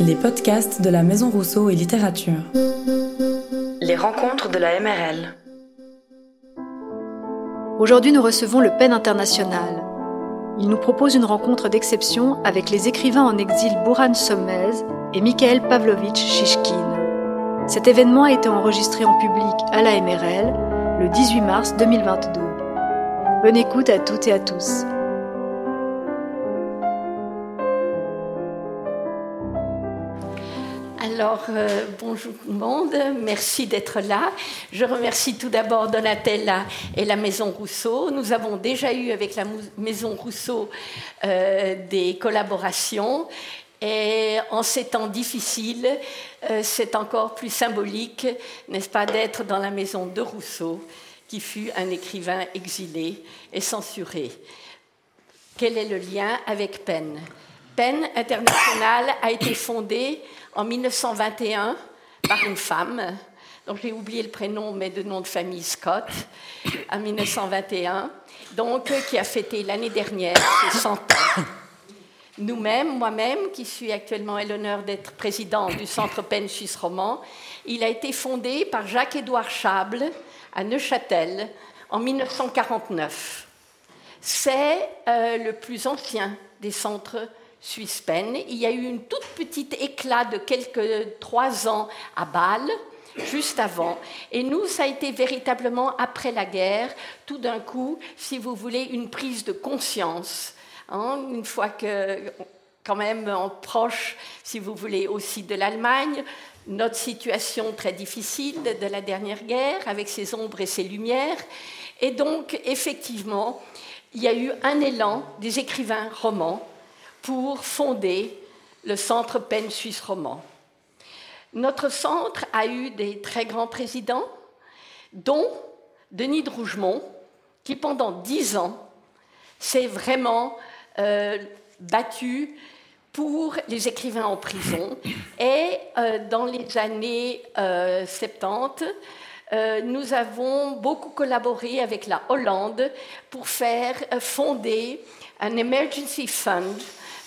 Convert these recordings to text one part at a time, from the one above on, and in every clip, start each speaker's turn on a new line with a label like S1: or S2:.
S1: Les podcasts de la Maison Rousseau et Littérature. Les rencontres de la MRL.
S2: Aujourd'hui, nous recevons le PEN International. Il nous propose une rencontre d'exception avec les écrivains en exil Bouran Sommez et Mikhail Pavlovitch Shishkin. Cet événement a été enregistré en public à la MRL le 18 mars 2022. Bonne écoute à toutes et à tous.
S3: Alors, euh, bonjour tout le monde, merci d'être là. Je remercie tout d'abord Donatella et la Maison Rousseau. Nous avons déjà eu avec la Maison Rousseau euh, des collaborations et en ces temps difficiles, euh, c'est encore plus symbolique, n'est-ce pas, d'être dans la maison de Rousseau, qui fut un écrivain exilé et censuré. Quel est le lien avec Penn? Penn International a été fondée en 1921 par une femme, dont j'ai oublié le prénom, mais de nom de famille Scott, en 1921, donc qui a fêté l'année dernière ses 100 ans. Nous-mêmes, moi-même, qui suis actuellement à l'honneur d'être président du Centre Penn Suisse Roman, il a été fondé par Jacques-Édouard Chable à Neuchâtel en 1949. C'est euh, le plus ancien des centres Suisse Pen. Il y a eu une toute petite éclat de quelques trois ans à Bâle, juste avant. Et nous, ça a été véritablement après la guerre, tout d'un coup, si vous voulez, une prise de conscience. Hein, une fois que, quand même, en proche, si vous voulez, aussi de l'Allemagne, notre situation très difficile de la dernière guerre, avec ses ombres et ses lumières. Et donc, effectivement, il y a eu un élan des écrivains romans pour fonder le Centre Penn Suisse Roman. Notre centre a eu des très grands présidents, dont Denis de Rougemont, qui pendant dix ans s'est vraiment euh, battu pour les écrivains en prison. Et euh, dans les années 70, euh, nous avons beaucoup collaboré avec la Hollande pour faire fonder un emergency fund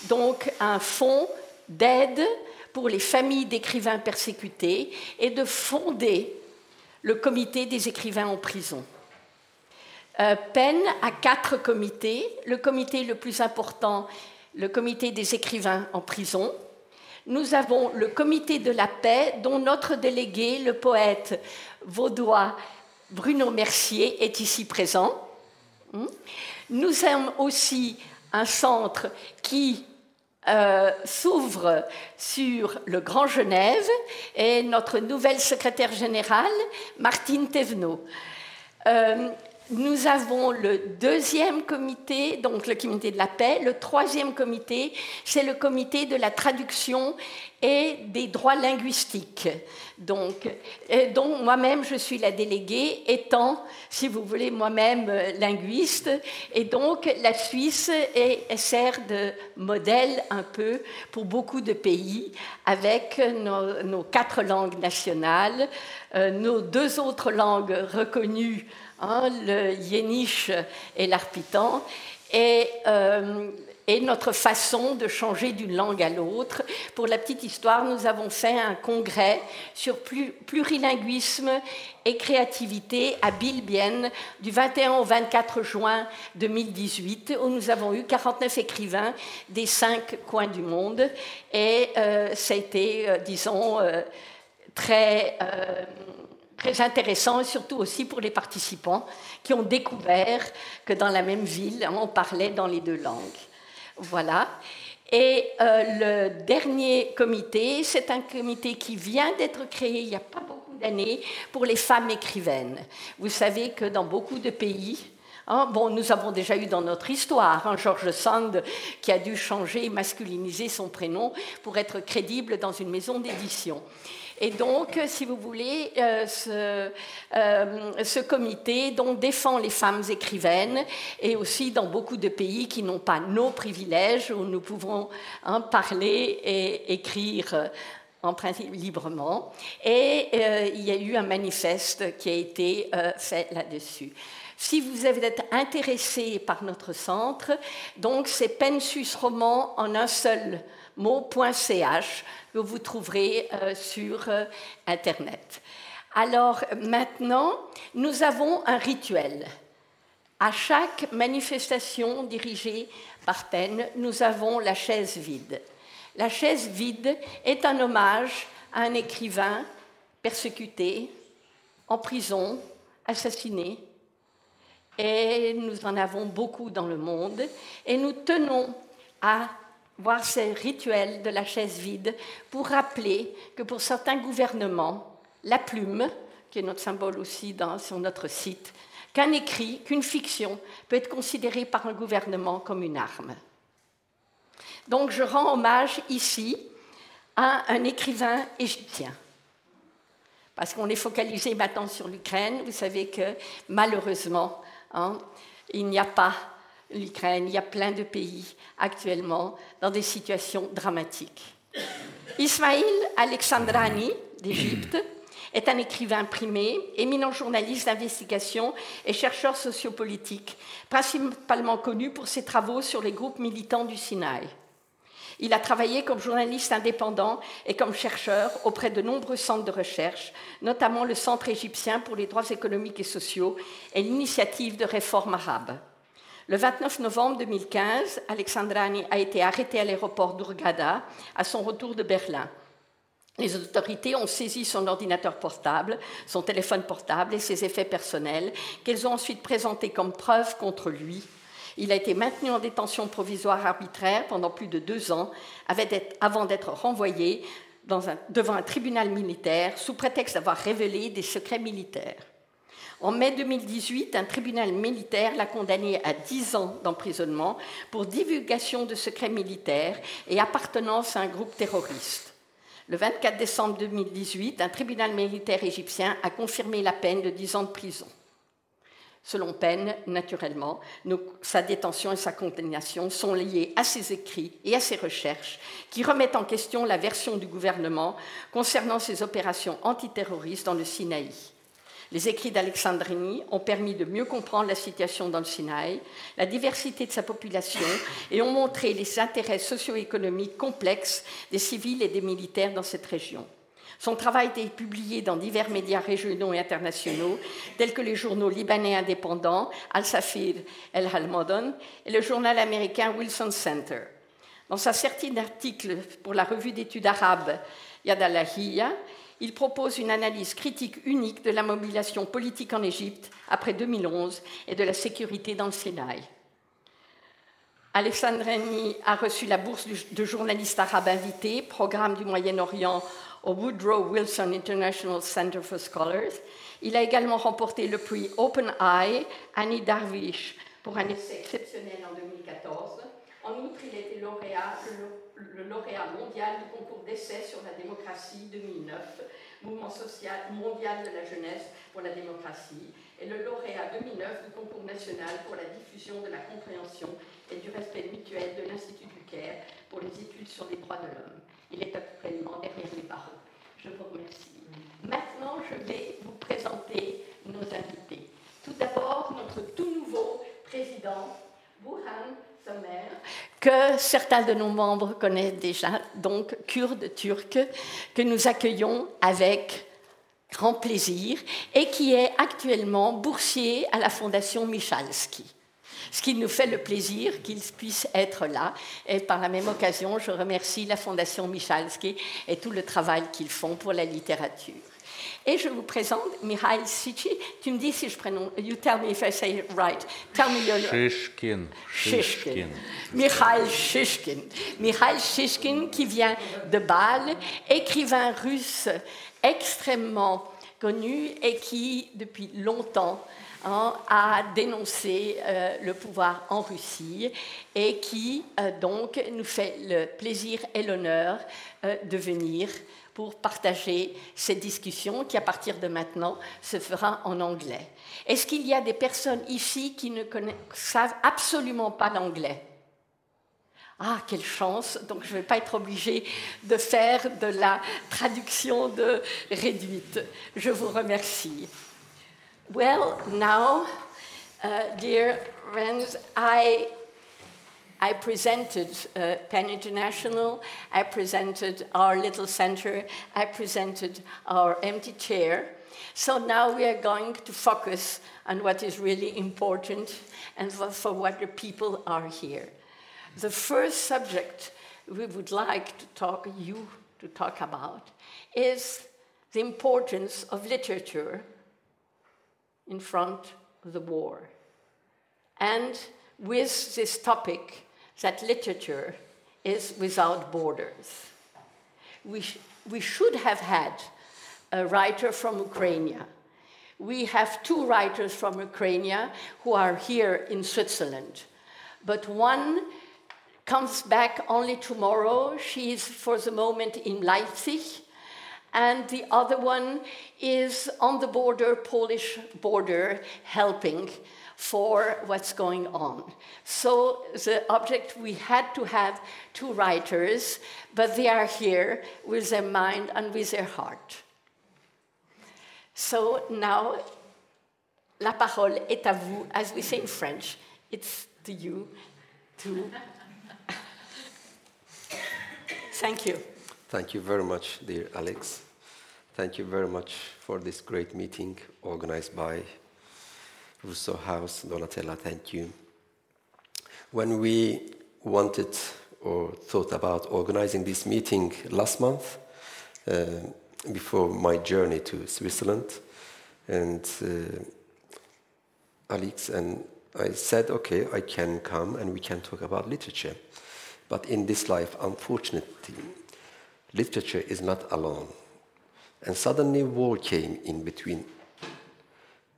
S3: donc un fonds d'aide pour les familles d'écrivains persécutés et de fonder le comité des écrivains en prison. Euh, Penn a quatre comités. Le comité le plus important, le comité des écrivains en prison. Nous avons le comité de la paix, dont notre délégué, le poète vaudois Bruno Mercier, est ici présent. Hmm. Nous avons aussi un centre qui euh, s'ouvre sur le Grand Genève et notre nouvelle secrétaire générale, Martine Thévenot. Euh, nous avons le deuxième comité, donc le comité de la paix. Le troisième comité, c'est le comité de la traduction et des droits linguistiques. Donc, dont moi-même, je suis la déléguée, étant, si vous voulez, moi-même euh, linguiste. Et donc, la Suisse est, sert de modèle un peu pour beaucoup de pays, avec nos, quatre langues nationales, euh, nos deux autres langues reconnues Hein, le yéniche et l'arpitan, et, euh, et, notre façon de changer d'une langue à l'autre. Pour la petite histoire, nous avons fait un congrès sur plurilinguisme et créativité à Bilbienne du 21 au 24 juin 2018, où nous avons eu 49 écrivains des cinq coins du monde. Et euh, ça a été, euh, disons, très très intéressant surtout aussi pour les participants qui ont découvert que dans la même ville, on parlait dans les deux langues. Voilà. Et euh, le dernier comité, c'est un comité qui vient d'être créé il n'y a pas beaucoup d'années pour les femmes écrivaines. Vous savez que dans beaucoup de pays, hein, bon, nous avons déjà eu dans notre histoire hein, George Sand qui a dû changer masculiniser son prénom pour être crédible dans une maison d'édition. Et donc, si vous voulez, euh, euh, ce, comité donc, défend les femmes écrivaines et aussi dans beaucoup de pays qui n'ont pas nos privilèges, où nous pouvons hein, parler et écrire en principe librement. Et euh, il y a eu un manifeste qui a été fait là-dessus. Si vous êtes intéressé par notre centre, donc c'est Pensus Roman en un seul mot.ch que vous trouverez euh, sur euh, Internet. Alors maintenant, nous avons un rituel. À chaque manifestation dirigée par PEN, nous avons la chaise vide. La chaise vide est un hommage à un écrivain persécuté, en prison, assassiné. Et nous en avons beaucoup dans le monde. Et nous tenons à voir ces rituels de la chaise vide pour rappeler que pour certains gouvernements, la plume, qui est notre symbole aussi sur notre site, qu'un écrit, qu'une fiction peut être considérée par un gouvernement comme une arme. Donc je rends hommage ici à un écrivain égyptien. Parce qu'on est focalisé maintenant sur l'Ukraine. Vous savez que malheureusement, hein, il n'y a pas l'Ukraine, il y a plein de pays actuellement dans des situations dramatiques. Ismail Alexandrani d'Égypte est un écrivain primé, éminent journaliste d'investigation et chercheur sociopolitique, principalement connu pour ses travaux sur les groupes militants du Sinaï. Il a travaillé comme journaliste indépendant et comme chercheur auprès de nombreux centres de recherche, notamment le Centre égyptien pour les droits économiques et sociaux et l'initiative de réforme arabe. Le 29 novembre 2015, Alexandrani a été arrêté à l'aéroport d'Urgada à son retour de Berlin. Les autorités ont saisi son ordinateur portable, son téléphone portable et ses effets personnels, qu'elles ont ensuite présentés comme preuve contre lui. Il a été maintenu en détention provisoire arbitraire pendant plus de deux ans, avant d'être renvoyé devant un tribunal militaire sous prétexte d'avoir révélé des secrets militaires. En mai 2018, un tribunal militaire l'a condamné à dix ans d'emprisonnement pour divulgation de secrets militaires et appartenance à un groupe terroriste. Le 24 décembre 2018, un tribunal militaire égyptien a confirmé la peine de 10 ans de prison. Selon Penn, naturellement, sa détention et sa condamnation sont liées à ses écrits et à ses recherches qui remettent en question la version du gouvernement concernant ses opérations antiterroristes dans le Sinaï. Les écrits d'Alexandrini ont permis de mieux comprendre la situation dans le Sinaï, la diversité de sa population et ont montré les intérêts socio-économiques complexes des civils et des militaires dans cette région. Son travail a été publié dans divers médias régionaux et internationaux, tels que les journaux libanais indépendants Al-Safir El Halmodon et le journal américain Wilson Center. Dans sa série d'articles pour la revue d'études arabes Yad al il propose une analyse critique unique de la mobilisation politique en Égypte après 2011 et de la sécurité dans le Sinaï. Alexandreni a reçu la bourse de journaliste arabe invité, programme du Moyen-Orient au Woodrow Wilson International Center for Scholars. Il a également remporté le prix Open Eye Annie Darvish pour un essai exceptionnel en 2014. En outre, il a été lauréat, le, lauréat mondial du concours d'essai sur la démocratie 2009, mouvement social mondial de la jeunesse pour la démocratie, et le lauréat 2009 du concours national pour la diffusion de la compréhension et du respect mutuel de l'Institut du Caire pour les études sur les droits de l'homme. Il est actuellement derrière les barreaux. Je vous remercie. Maintenant, je vais vous présenter nos invités. Tout d'abord, notre tout nouveau président, Burhan Que certains de nos membres connaissent déjà, donc kurde turc, que nous accueillons avec grand plaisir et qui est actuellement boursier à la Fondation Michalski ce qui nous fait le plaisir qu'ils puissent être là. Et par la même occasion, je remercie la Fondation Michalski et tout le travail qu'ils font pour la littérature. Et je vous présente Mihail Sichi. Tu me dis si je prononce. You tell me if I say it right. Tell me your
S4: Shishkin.
S3: Shishkin. Mihail Shishkin. Mihail Shishkin qui vient de Bâle, écrivain russe extrêmement connu et qui, depuis longtemps, Hein, a dénoncé euh, le pouvoir en Russie et qui euh, donc nous fait le plaisir et l'honneur euh, de venir pour partager cette discussion qui, à partir de maintenant, se fera en anglais. Est-ce qu'il y a des personnes ici qui ne savent absolument pas l'anglais? Ah, quelle chance Donc, je ne vais pas être obligée de faire de la traduction de réduite. Je vous remercie. Well, now, uh, dear friends, I I presented uh, PEN International, I presented our little center, I presented our empty chair. So now we are going to focus on what is really important and for what the people are here. The first subject we would like to talk you to talk about is the importance of literature in front of the war. And with this topic that literature is without borders. We, sh we should have had a writer from Ukraine. We have two writers from Ukraine who are here in Switzerland, but one comes back only tomorrow. She is for the moment in Leipzig, and the other one is on the border, Polish border, helping for what's going on. So the object we had to have two writers, but they are here with their mind and with their heart. So now, la parole est à vous, as we say in French. It's to you to. Thank you.
S4: Thank you very much, dear Alex. Thank you very much for this great meeting organized by Rousseau House. Donatella, thank you. When we wanted or thought about organizing this meeting last month, uh, before my journey to Switzerland, and uh, Alex and I said, okay, I can come and we can talk about literature. But in this life, unfortunately, literature is not alone. And suddenly, war came in between.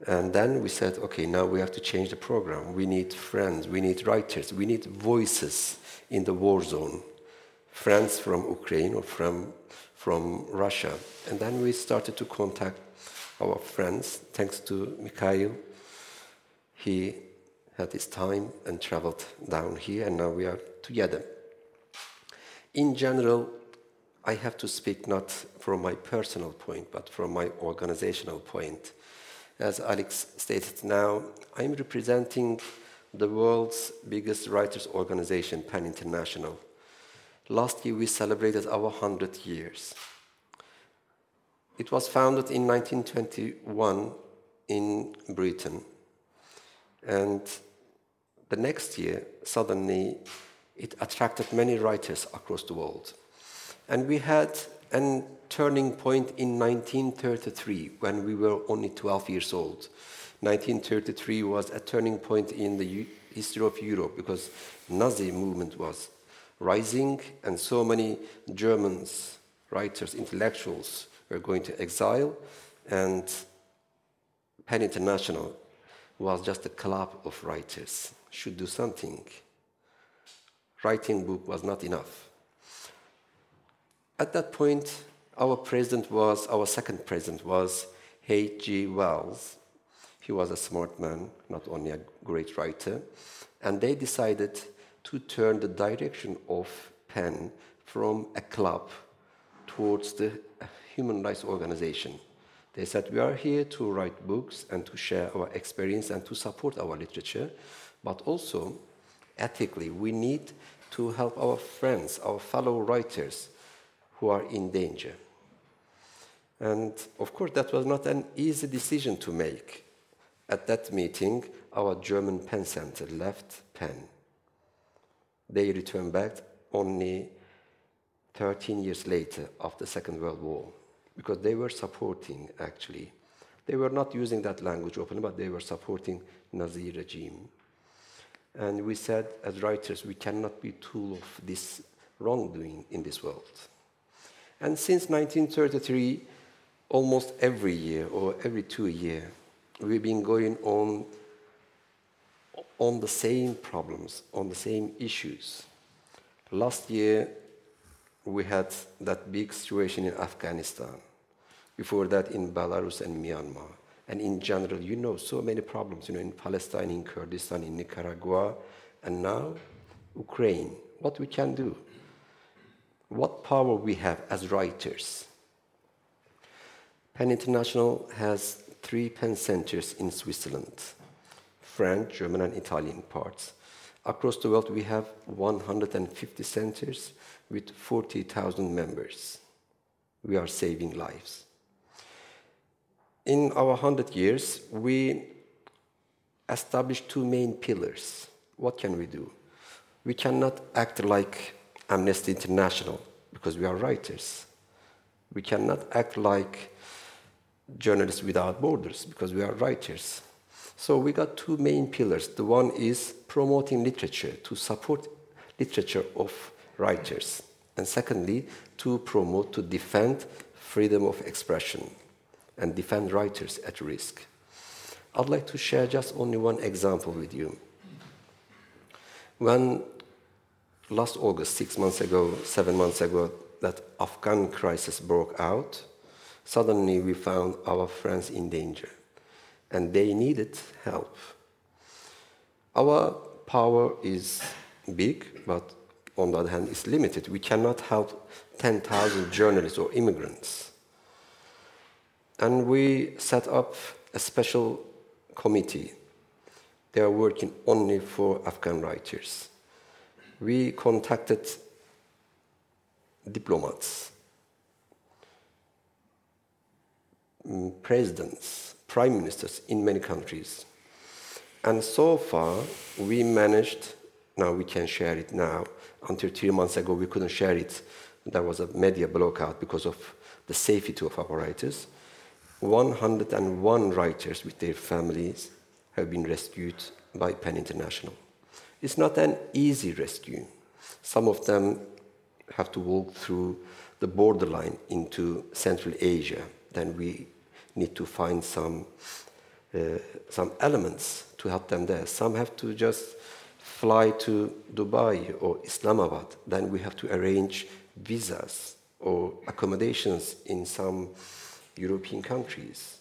S4: And then we said, okay, now we have to change the program. We need friends, we need writers, we need voices in the war zone. Friends from Ukraine or from from Russia. And then we started to contact our friends, thanks to Mikhail. He had his time and traveled down here, and now we are together. In general, I have to speak not from my personal point, but from my organizational point. As Alex stated now, I'm representing the world's biggest writers' organization, PEN International. Last year we celebrated our 100 years. It was founded in 1921 in Britain. And the next year, suddenly, it attracted many writers across the world. And we had a turning point in 1933 when we were only 12 years old. 1933 was a turning point in the history of Europe because Nazi movement was rising, and so many Germans, writers, intellectuals were going to exile, and PEN International was just a club of writers, should do something. Writing book was not enough. At that point, our president was, our second president was H.G. Wells. He was a smart man, not only a great writer, and they decided to turn the direction of PEN from a club towards the human rights organization. They said, We are here to write books and to share our experience and to support our literature, but also ethically, we need to help our friends, our fellow writers who are in danger. And of course, that was not an easy decision to make. At that meeting, our German PEN Center left PEN they returned back only 13 years later after the Second World War because they were supporting actually. They were not using that language openly, but they were supporting Nazi regime. And we said, as writers, we cannot be tool of this wrongdoing in this world. And since 1933, almost every year or every two years, we've been going on on the same problems, on the same issues. Last year, we had that big situation in Afghanistan. Before that, in Belarus and Myanmar. And in general, you know, so many problems, you know, in Palestine, in Kurdistan, in Nicaragua, and now Ukraine. What we can do? What power we have as writers? PEN International has three PEN centers in Switzerland. French, German, and Italian parts. Across the world, we have 150 centers with 40,000 members. We are saving lives. In our 100 years, we established two main pillars. What can we do? We cannot act like Amnesty International because we are writers. We cannot act like Journalists Without Borders because we are writers. So we got two main pillars. The one is promoting literature to support literature of writers, and secondly, to promote, to defend freedom of expression and defend writers at risk. I'd like to share just only one example with you. When last August, six months ago, seven months ago, that Afghan crisis broke out, suddenly we found our friends in danger and they needed help. Our power is big, but on the other hand, it's limited. We cannot help 10,000 journalists or immigrants. And we set up a special committee. They are working only for Afghan writers. We contacted diplomats, mm, presidents, prime ministers in many countries. And so far, we managed, now we can share it now. Until three months ago, we couldn't share it. There was a media blockout because of the safety of our writers. 101 writers with their families have been rescued by PEN International. It's not an easy rescue. Some of them have to walk through the borderline into Central Asia. Then we need to find some, uh, some elements to help them there. Some have to just fly to Dubai or Islamabad. Then we have to arrange visas or accommodations in some European countries.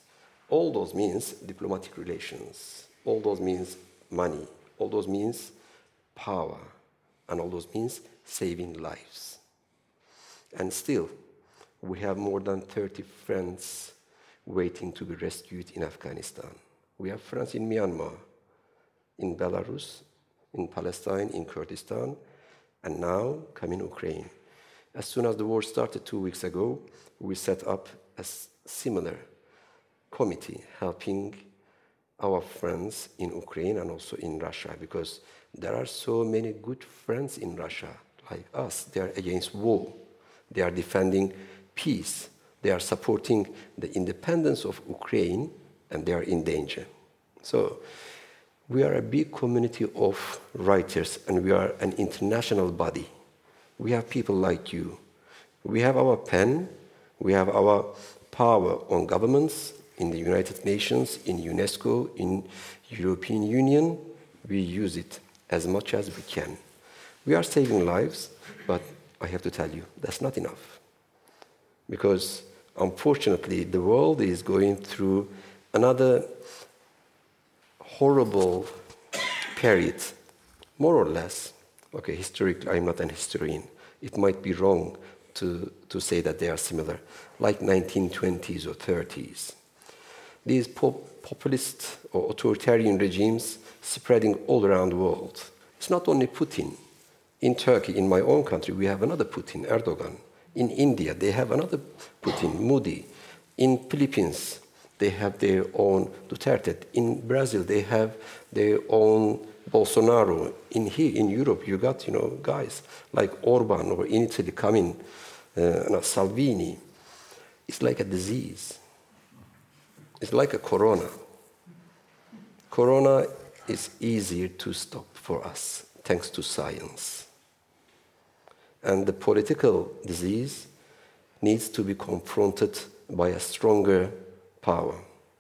S4: All those means diplomatic relations. All those means money. All those means power. And all those means saving lives. And still, we have more than 30 friends waiting to be rescued in Afghanistan. We have friends in Myanmar, in Belarus, in Palestine, in Kurdistan, and now come in Ukraine. As soon as the war started two weeks ago, we set up a similar committee helping our friends in Ukraine and also in Russia because there are so many good friends in Russia like us. They are against war. They are defending peace. They are supporting the independence of Ukraine and they are in danger. So we are a big community of writers and we are an international body. We have people like you. We have our pen, we have our power on governments in the United Nations, in UNESCO, in European Union. We use it as much as we can. We are saving lives, but I have to tell you, that's not enough. Because unfortunately, the world is going through another horrible period, more or less. Okay, historically, I'm not an historian. It might be wrong to, to say that they are similar, like 1920s or 30s. These pop- populist or authoritarian regimes spreading all around the world. It's not only Putin. In Turkey, in my own country, we have another Putin, Erdogan. In India, they have another Putin, Modi. In Philippines, they have their own Duterte. In Brazil, they have their own Bolsonaro. In here, in Europe, you got you know guys like Orban or in Italy coming, uh, Salvini. It's like a disease. It's like a corona. Corona is easier to stop for us thanks to science. And the political disease needs to be confronted by a stronger power,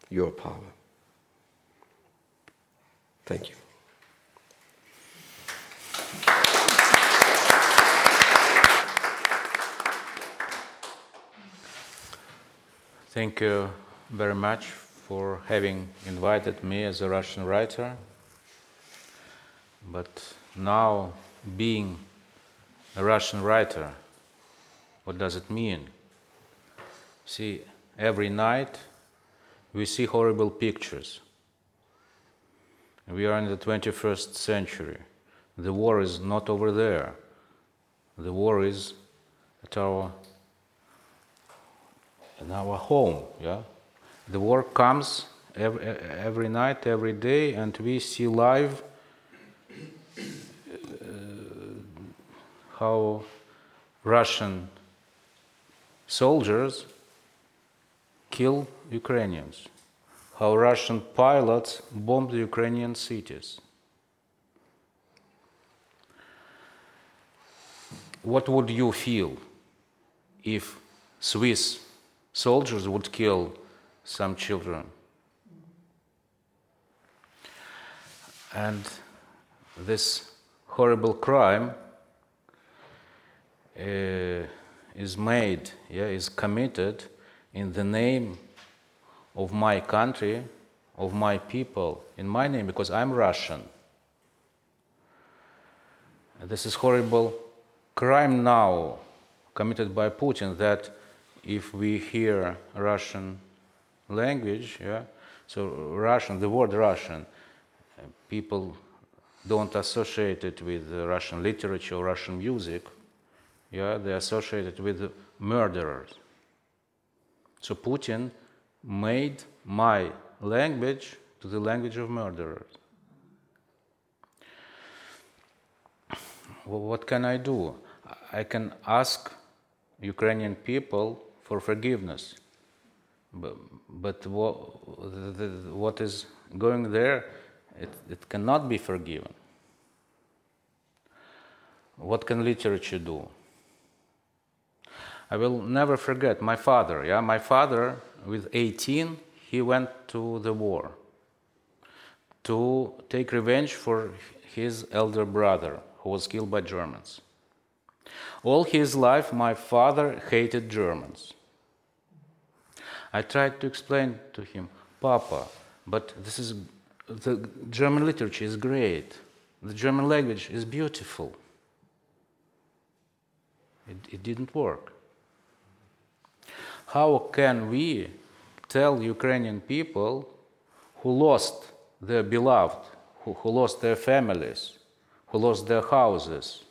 S4: your power. Thank you.
S5: Thank you very much for having invited me as a Russian writer. But now, being a Russian writer, what does it mean? See, every night we see horrible pictures. We are in the 21st century. the war is not over there. The war is at our in our home. Yeah, the war comes every, every night, every day, and we see live uh, how Russian soldiers kill Ukrainians, how Russian pilots bomb the Ukrainian cities. What would you feel if Swiss soldiers would kill some children? And this horrible crime uh, is made, yeah, is committed in the name of my country, of my people, in my name, because I'm Russian. This is horrible crime now committed by Putin that if we hear Russian language, yeah, so Russian, the word Russian, uh, people don't associate it with Russian literature or Russian music. Yeah, they associate it with murderers. So Putin made my language to the language of murderers. Well, what can I do? I can ask Ukrainian people for forgiveness. But, but what, the, what is going there it, it cannot be forgiven. What can literature do? I will never forget my father. Yeah, my father, with 18, he went to the war to take revenge for his elder brother who was killed by Germans. All his life, my father hated Germans. I tried to explain to him, Papa, but this is the German literature is great. The German language is beautiful. It, it didn't work. How can we tell Ukrainian people who lost their beloved, who, who lost their families, who lost their houses,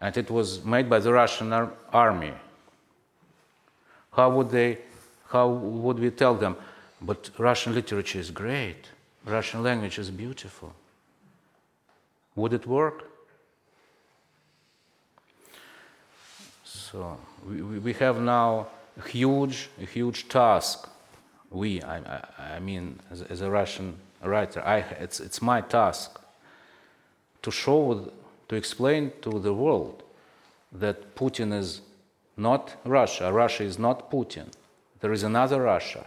S5: and it was made by the Russian ar- army? How would they? How would we tell them? But Russian literature is great. Russian language is beautiful. Would it work? So we, we have now a huge, a huge task. We, I, I, mean, as, as, a Russian writer, I, it's, it's my task to show, to explain to the world that Putin is not Russia. Russia is not Putin. There is another Russia.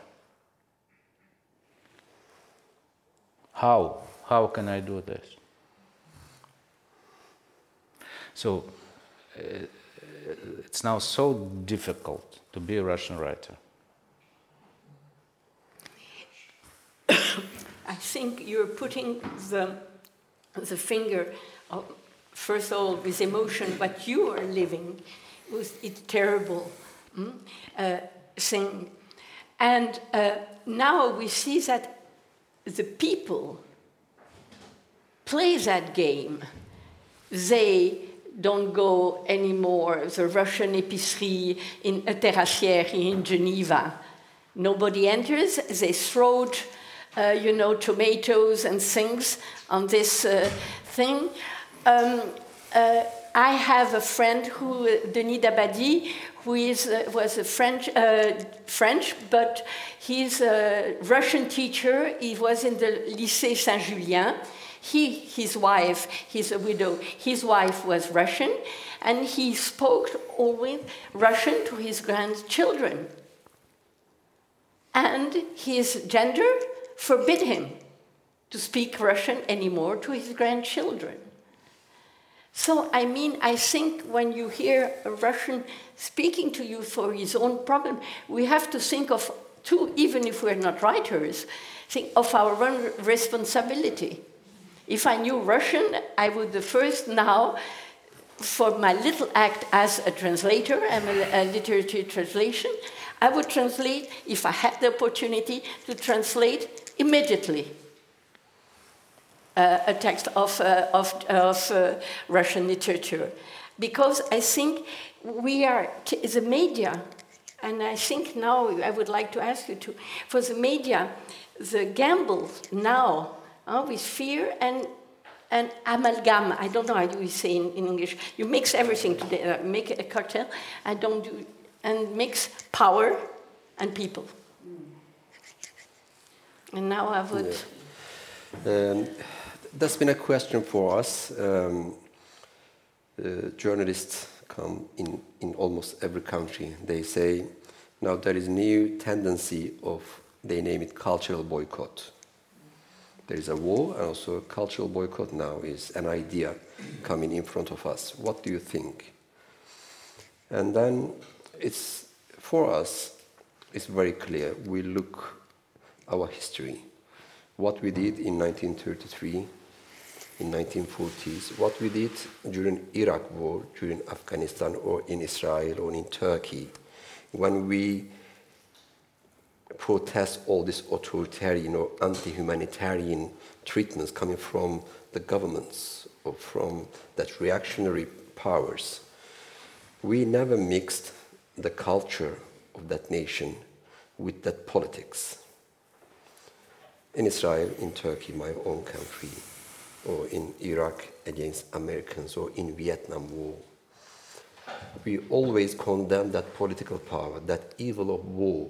S5: How? How can I do this? So uh, it's now so difficult to be a Russian writer.
S3: I think you're putting the, the finger, of, first of all, with emotion, what you are living was it's terrible mm, uh, thing. And uh, now we see that the people play that game. They don't go anymore. The Russian épicerie in a terrassière in Geneva. Nobody enters. They throw, uh, you know, tomatoes and things on this uh, thing. Um, uh, I have a friend who, Denis Dabadi, who is, uh, was a French, uh, French, but he's a Russian teacher. He was in the Lycée Saint-Julien. He, his wife, he's a widow, his wife was Russian, and he spoke always Russian to his grandchildren. And his gender forbid him to speak Russian anymore to his grandchildren. So, I mean, I think when you hear a Russian speaking to you for his own problem, we have to think of, too, even if we're not writers, think of our own responsibility. If I knew Russian, I would the first now, for my little act as a translator, I'm a, a literature translation, I would translate, if I had the opportunity, to translate immediately uh, a text of, uh, of, of uh, Russian literature. Because I think we are, the media, and I think now I would like to ask you to, for the media, the gamble now uh, with fear and and amalgam. I don't know how you say in, in English. You mix everything together, make a cocktail. I don't do, and mix power and people. And now I would.
S4: Yeah. Um, that's been a question for us. Um, uh, journalists come in, in almost every country. They say now there is a new tendency of, they name it cultural boycott. There is a war and also cultural boycott now is an idea coming in front of us. What do you think? And then it's for us, it's very clear. We look our history, what we did in 1933, in 1940s, what we did during Iraq war, during Afghanistan, or in Israel, or in Turkey, when we protest all these authoritarian or anti-humanitarian treatments coming from the governments or from that reactionary powers. We never mixed the culture of that nation with that politics in Israel, in Turkey, my own country, or in Iraq against Americans, or in Vietnam War. We always condemn that political power, that evil of war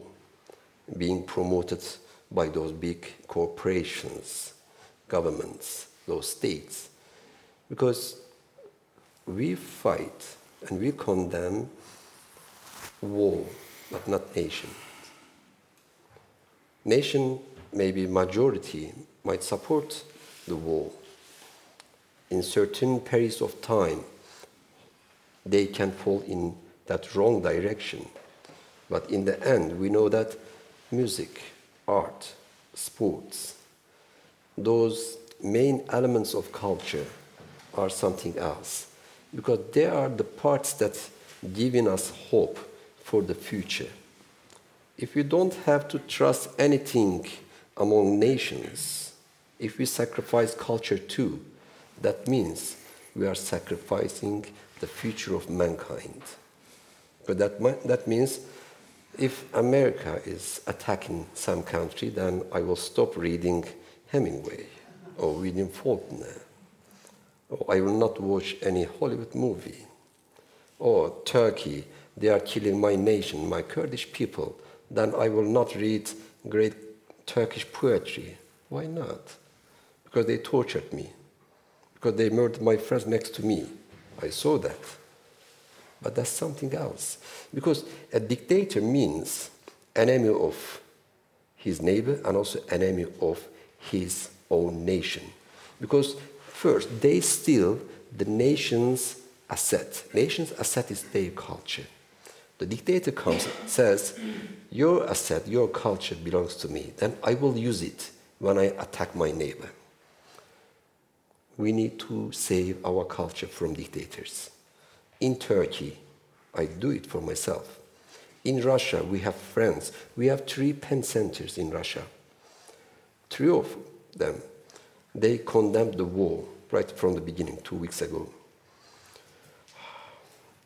S4: being promoted by those big corporations, governments, those states, because we fight and we condemn war, but not nation. Nation maybe majority might support the war. In certain periods of time, they can fall in that wrong direction. But in the end, we know that music, art, sports, those main elements of culture are something else. Because they are the parts that giving us hope for the future. If we don't have to trust anything among nations, if we sacrifice culture too, that means we are sacrificing the future of mankind. But that, that means if America is attacking some country, then I will stop reading Hemingway or William Faulkner. Or I will not watch any Hollywood movie. Or Turkey, they are killing my nation, my Kurdish people. Then I will not read great Turkish poetry. Why not? Because they tortured me. Because they murdered my friends next to me. I saw that. But that's something else. Because a dictator means enemy of his neighbor and also enemy of his own nation. Because first, they steal the nation's asset. Nation's asset is their culture. The dictator comes and says, Your asset, your culture belongs to me. Then I will use it when I attack my neighbor. We need to save our culture from dictators. In Turkey, I do it for myself. In Russia, we have friends. We have three pen centers in Russia. Three of them, they condemned the war right from the beginning, two weeks ago.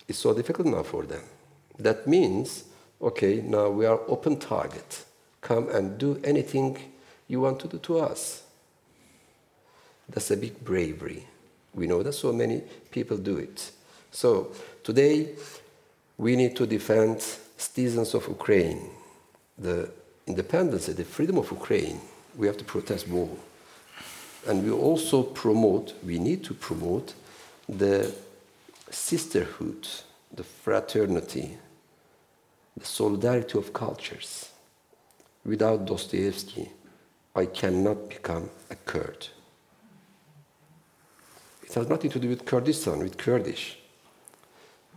S4: It's so difficult now for them. That means, okay, now we are open target. Come and do anything you want to do to us. That's a big bravery. We know that so many people do it. So today, we need to defend citizens of Ukraine, the independence, the freedom of Ukraine. We have to protest war. And we also promote, we need to promote the sisterhood, the fraternity, the solidarity of cultures. Without Dostoevsky, I cannot become a Kurd. It has nothing to do with Kurdistan, with Kurdish.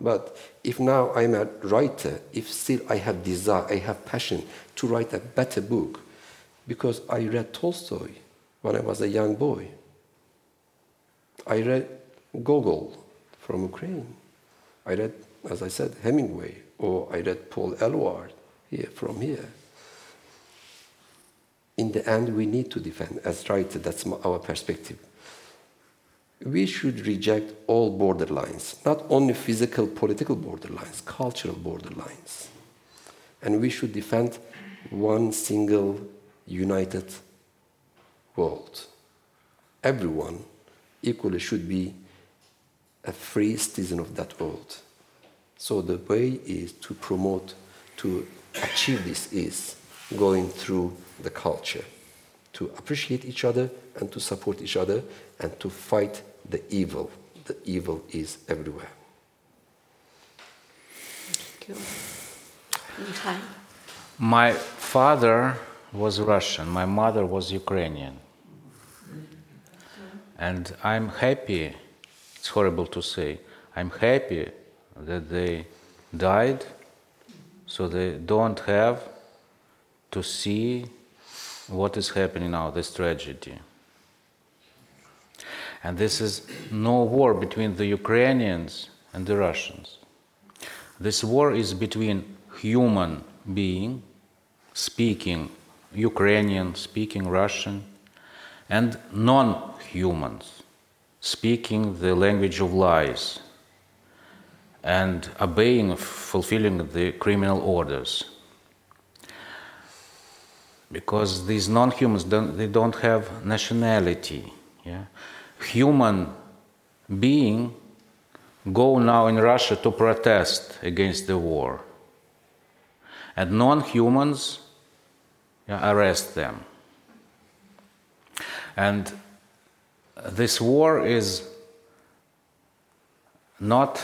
S4: But if now I'm a writer, if still I have desire, I have passion to write a better book, because I read Tolstoy when I was a young boy. I read Gogol from Ukraine. I read, as I said, Hemingway, or I read Paul Eluard here from here. In the end, we need to defend as writer. That's our perspective. We should reject all borderlines, not only physical, political borderlines, cultural borderlines. And we should defend one single united world. Everyone equally should be a free citizen of that world. So the way is to promote, to achieve this is going through the culture, to appreciate each other and to support each other and to fight the evil. The evil is everywhere. Thank you.
S5: My father was Russian, my mother was Ukrainian. And I'm happy, it's horrible to say, I'm happy that they died so they don't have to see what is happening now, this tragedy. And this is no war between the Ukrainians and the Russians. This war is between human being speaking Ukrainian, speaking Russian, and non humans speaking the language of lies and obeying, fulfilling the criminal orders. Because these non humans, don't, they don't have nationality. Yeah? human being go now in Russia to protest against the war. And non humans arrest them. And this war is not,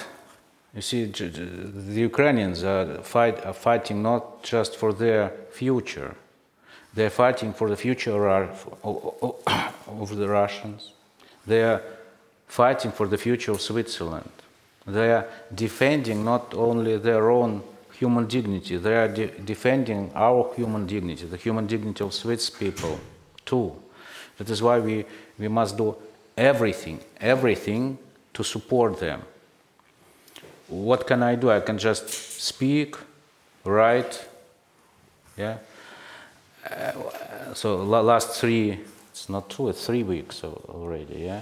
S5: you see, the Ukrainians are, fight, are fighting not just for their future, they're fighting for the future of the Russians they are fighting for the future of Switzerland. They are defending not only their own human dignity, they are de- defending our human dignity, the human dignity of Swiss people too. That is why we, we must do everything, everything to support them. What can I do? I can just speak, write, yeah. So last three it's not true, it's three weeks already, yeah?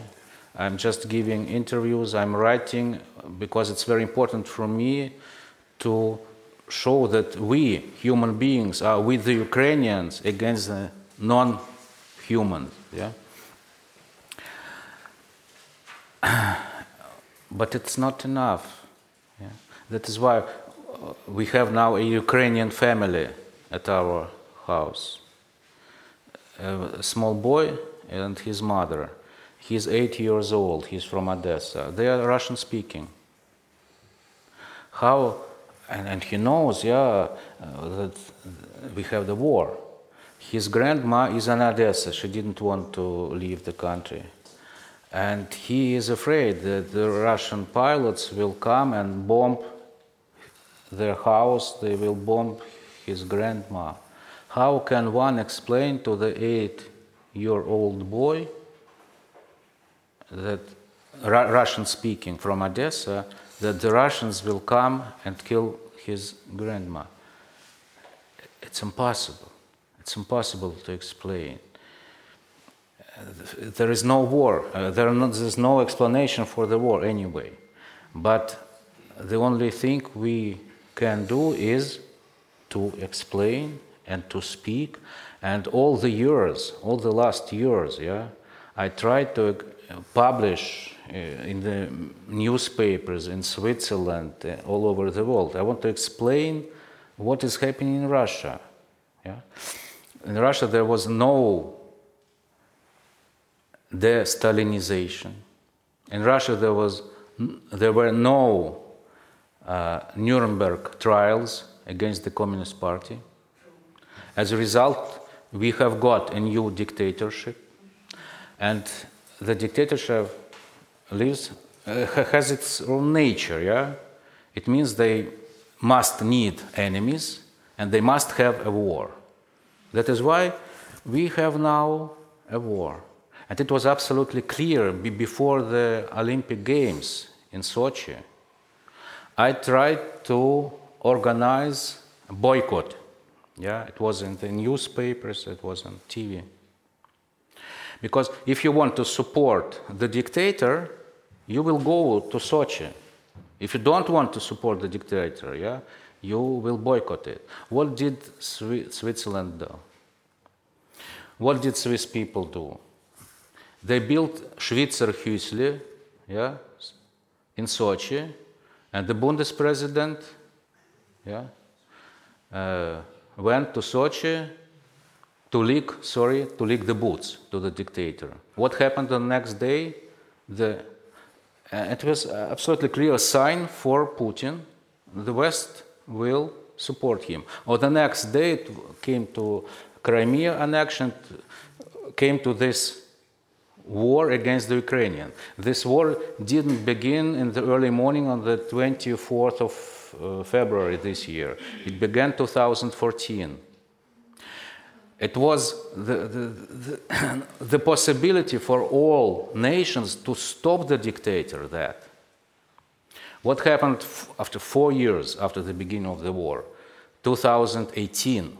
S5: I'm just giving interviews, I'm writing because it's very important for me to show that we, human beings, are with the Ukrainians against the non humans, yeah? but it's not enough. Yeah? That is why we have now a Ukrainian family at our house a small boy and his mother. He's eight years old. He's from Odessa. They are Russian speaking. How, and, and he knows, yeah, uh, that we have the war. His grandma is in Odessa. She didn't want to leave the country. And he is afraid that the Russian pilots will come and bomb their house, they will bomb his grandma. How can one explain to the eight year old boy that Russian speaking from Odessa that the Russians will come and kill his grandma? It's impossible. It's impossible to explain. There is no war. Uh, there is no explanation for the war anyway. But the only thing we can do is to explain and to speak. And all the years, all the last years, yeah, I tried to publish uh, in the newspapers in Switzerland, uh, all over the world. I want to explain what is happening in Russia. Yeah? In Russia, there was no de-Stalinization. In Russia, there was there were no uh, Nuremberg trials against the Communist Party. As a result, we have got a new dictatorship, and the dictatorship lives uh, has its own nature. Yeah, it means they must need enemies and they must have a war. That is why we have now a war, and it was absolutely clear before the Olympic Games in Sochi. I tried to organize a boycott yeah, it was in the newspapers, it was on TV. Because if you want to support the dictator, you will go to Sochi. If you don't want to support the dictator, yeah, you will boycott it. What did Switzerland do? What did Swiss people do? They built Schweizer Hüsli, yeah, in Sochi, and the Bundespräsident, yeah, uh, went to Sochi to leak, sorry, to lick the boots to the dictator. What happened the next day? The, uh, it was absolutely clear sign for Putin. The West will support him. Or the next day, it came to Crimea annexion, came to this war against the Ukrainian. This war didn't begin in the early morning on the 24th of uh, Uh, February this year. It began 2014 it was the, the, the, the, possibility for all nations to stop the dictator that. What happened after four years after the beginning of the war? 2018,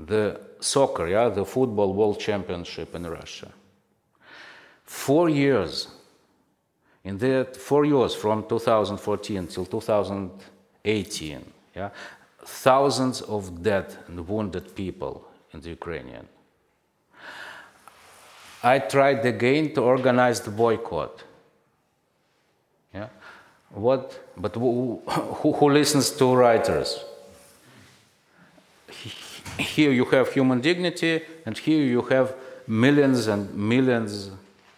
S5: the soccer, yeah, the football world championship in Russia. Four years, in that four years from 2014 till 2018, yeah, thousands of dead and wounded people in the Ukrainian. I tried again to organize the boycott. Yeah? What, but who, who, who listens to writers? Here you have human dignity, and here you have millions and millions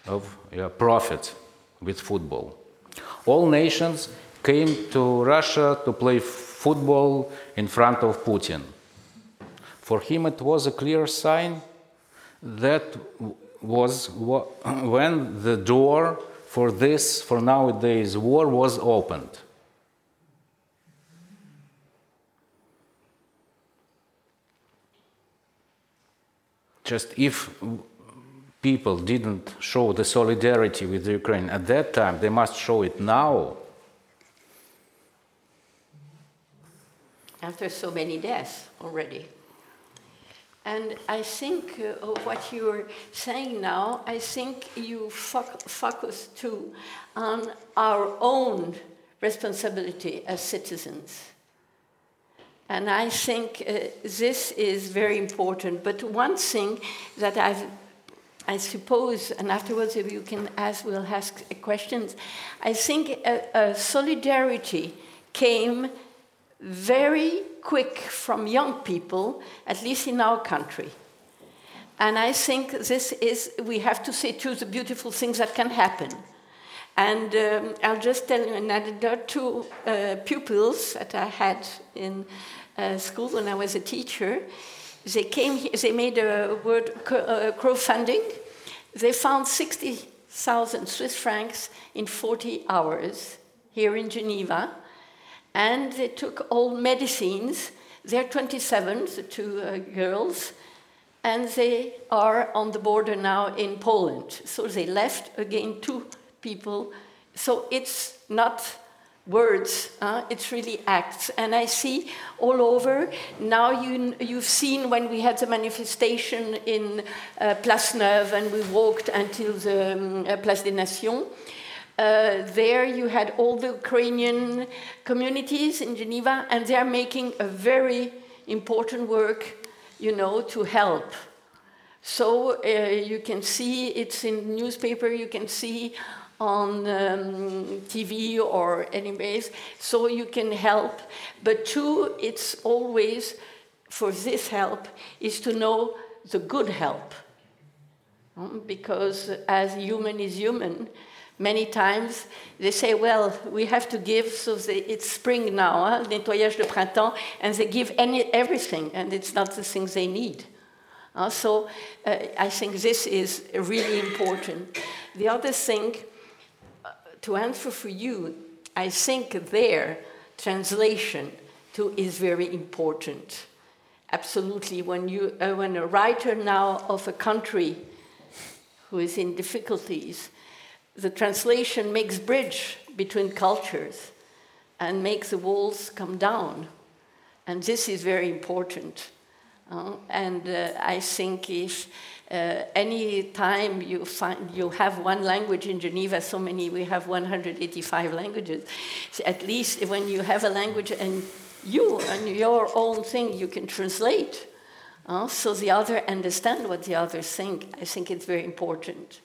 S5: of yeah, profit with football. All nations came to Russia to play football in front of Putin. For him, it was a clear sign that was when the door for this, for nowadays war, was opened. Just if people didn't show the solidarity with the Ukraine at that time, they must show it now.
S3: After so many deaths already. And I think uh, of what you're saying now, I think you focus too on our own responsibility as citizens. And I think uh, this is very important. But one thing that I've, I suppose, and afterwards if you can ask, we'll ask questions, I think a, a solidarity came very quick from young people, at least in our country. And I think this is, we have to say, to the beautiful things that can happen. And um, I'll just tell you an anecdote. Two uh, pupils that I had in uh, school when I was a teacher, they came, here, they made a word uh, crowdfunding. They found 60,000 Swiss francs in 40 hours here in Geneva and they took all medicines. They're 27, the two uh, girls, and they are on the border now in Poland. So they left again two people. So it's not words, it's really acts. And I see all over, now you, you've seen when we had the manifestation in uh, Place Neuve and we walked until the um, uh, Place des Nations. Uh, there you had all the Ukrainian communities in Geneva, and they are making a very important work, you know, to help. So uh, you can see it's in newspaper, you can see on um, TV or anyways, so you can help. But two, it's always for this help is to know the good help. Um, because as human is human, many times they say, well, we have to give, so they, it's spring now, huh? nettoyage de printemps, and they give any, everything, and it's not the things they need. Uh, so uh, I think this is really important. The other thing, to answer for you, I think their translation too is very important. Absolutely, when, you, uh, when a writer now of a country who is in difficulties, the translation makes bridge between cultures and makes the walls come down. And this is very important. Uh, and uh, I think if uh, any time you find you have one language in Geneva, so many we have 185 languages. So at least when you have a language and you and your own thing, you can translate. Uh, so the other understand what the other think. I think it's very important.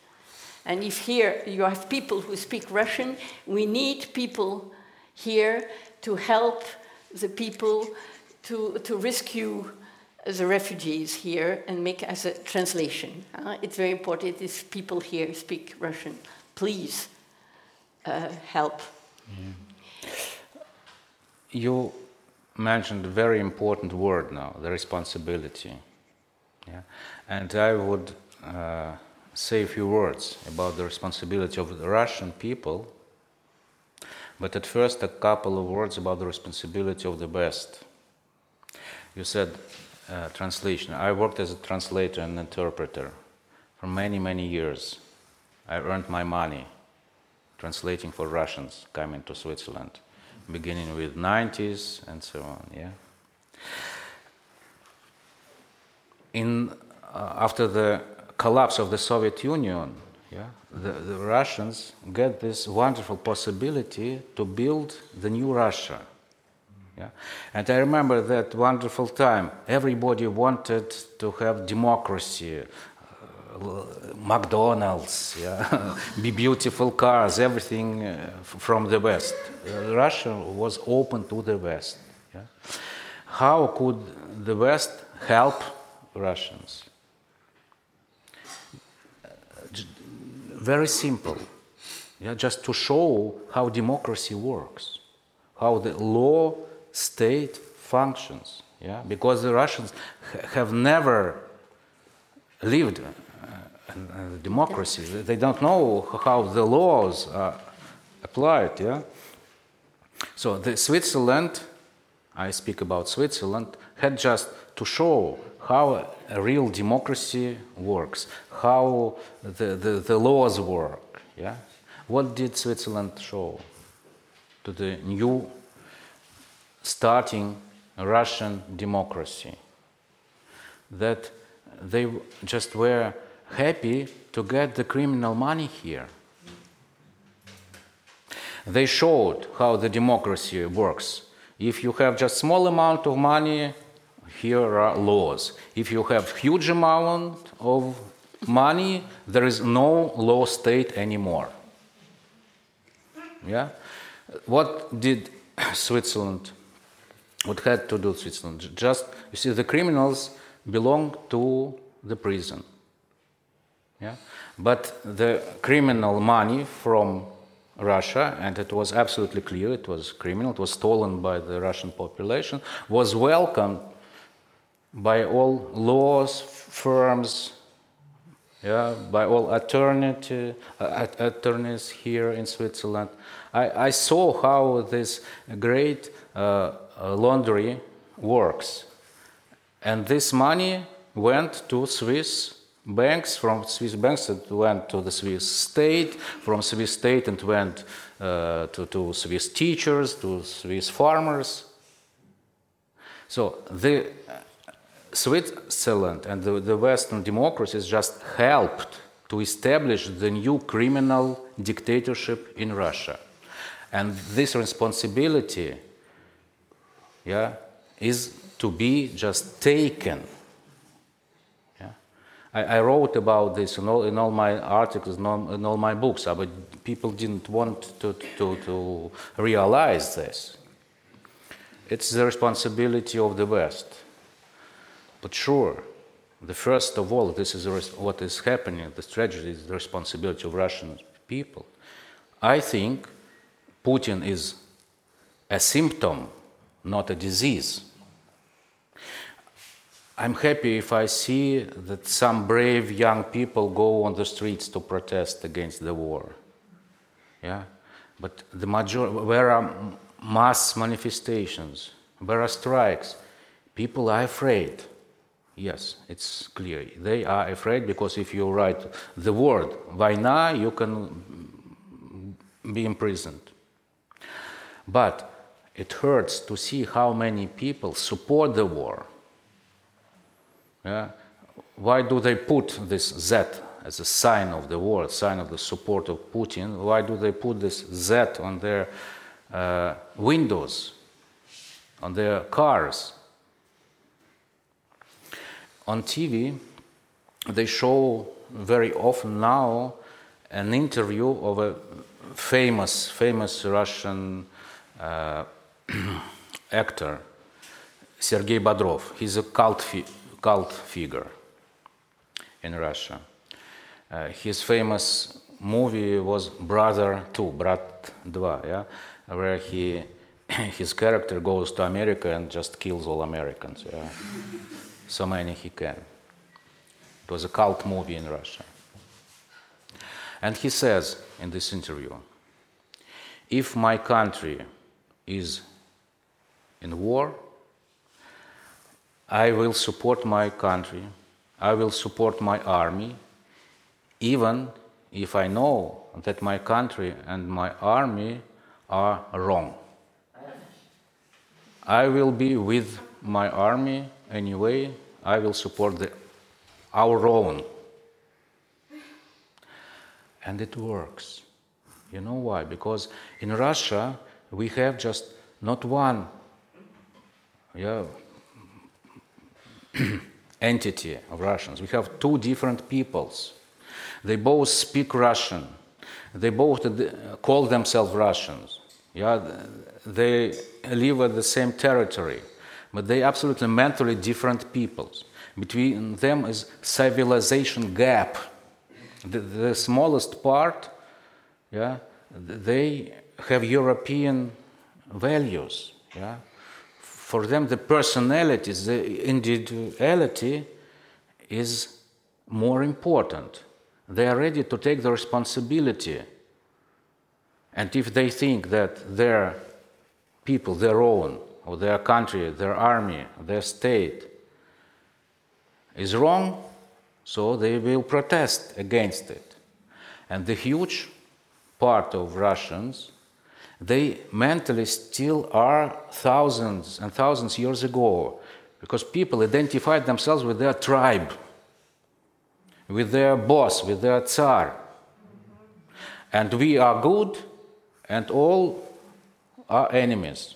S3: And if here you have people who speak Russian, we need people here to help the people to, to rescue the refugees here and make as a translation. Uh, it's very important if people here speak Russian. Please uh, help.
S5: You mentioned a very important word now, the responsibility. Yeah? And I would uh, say a few words about the responsibility of the Russian people, but at first, a couple of words about the responsibility of the West. You said uh, translation. I worked as a translator and interpreter for many, many years. I earned my money translating for Russians coming to Switzerland, beginning with 90s and so on. Yeah. In uh, after the collapse of the Soviet Union, yeah, the, the Russians get this wonderful possibility to build the new Russia yeah? And I remember that wonderful time. Everybody wanted to have democracy, uh, McDonald's, yeah? be beautiful cars, everything uh, from the West. Uh, Russia was open to the West. Yeah? How could the West help Russians? Very simple. Yeah, just to show how democracy works, how the law state functions. Yeah? Because the Russians have never lived uh, in a democracy. They don't know how the laws are applied. Yeah? So the Switzerland, I speak about Switzerland, had just to show how a real democracy works, how the, the, the laws work. Yeah? What did Switzerland show to the new starting Russian democracy. That they just were happy to get the criminal money here. They showed how the democracy works. If you have just small amount of money, here are laws. If you have huge amount of money, there is no law state anymore. Yeah? What did Switzerland what had to do with Switzerland? Just, you see, the criminals belong to the prison. Yeah? But the criminal money from Russia, and it was absolutely clear it was criminal, it was stolen by the Russian population, was welcomed by all laws, firms, yeah, by all attorney, uh, attorneys here in Switzerland. I, I saw how this great uh, laundry works. And this money went to Swiss banks, from Swiss banks it went to the Swiss state, from Swiss state it went uh, to, to Swiss teachers, to Swiss farmers. So the Switzerland and the, the Western democracies just helped to establish the new criminal dictatorship in Russia. And this responsibility yeah, is to be just taken. Yeah? I, I wrote about this in all, in all my articles, in all, in all my books, uh, but people didn't want to, to, to realize this. It's the responsibility of the West. But sure, the first of all, this is what is happening, this tragedy is the responsibility of Russian people. I think Putin is a symptom not a disease. I'm happy if I see that some brave young people go on the streets to protest against the war. Yeah? But the major, where are mass manifestations, where are strikes, people are afraid. Yes, it's clear. They are afraid because if you write the word "vaina," you can be imprisoned. But it hurts to see how many people support the war. Yeah? Why do they put this Z as a sign of the war, sign of the support of Putin? Why do they put this Z on their uh, windows, on their cars? On TV, they show very often now an interview of a famous, famous Russian uh, actor, Sergei Bodrov. He's a cult, fi- cult figure in Russia. Uh, his famous movie was Brother 2, Brat 2, yeah? where he, his character goes to America and just kills all Americans, yeah? so many he can. It was a cult movie in Russia. And he says in this interview if my country is in war, I will support my country, I will support my army, even if I know that my country and my army are wrong. I will be with my army anyway, I will support the, our own. And it works. You know why? Because in Russia, we have just not one yeah, entity of Russians. We have two different peoples. They both speak Russian. They both call themselves Russians. Yeah, they live at the same territory, but they absolutely mentally different peoples. Between them is civilization gap. The, the smallest part, yeah, they have European values. Yeah, for them the personality, the individuality, is more important. They are ready to take the responsibility. And if they think that their people, their own, or their country, their army, their state is wrong, so they will protest against it. And the huge part of Russians, they mentally still are thousands and thousands years ago, because people identified themselves with their tribe with their boss, with their Tsar. And we are good, and all are enemies.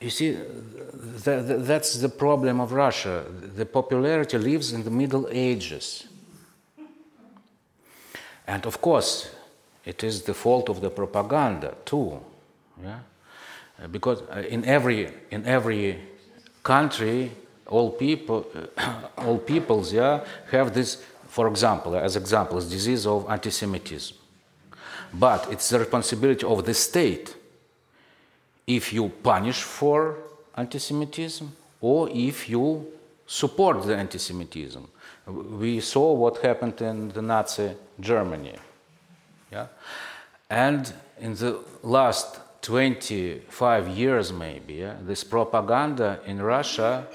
S5: You see, th- th- that's the problem of Russia. The popularity lives in the Middle Ages. And of course, it is the fault of the propaganda too. Yeah? Because uh, in every, in every country, all people, all peoples, yeah, have this. For example, as examples, disease of anti-Semitism. But it's the responsibility of the state if you punish for anti-Semitism or if you support the anti-Semitism. We saw what happened in the Nazi Germany. Yeah? And in the last 25 years, maybe, yeah, this propaganda in Russia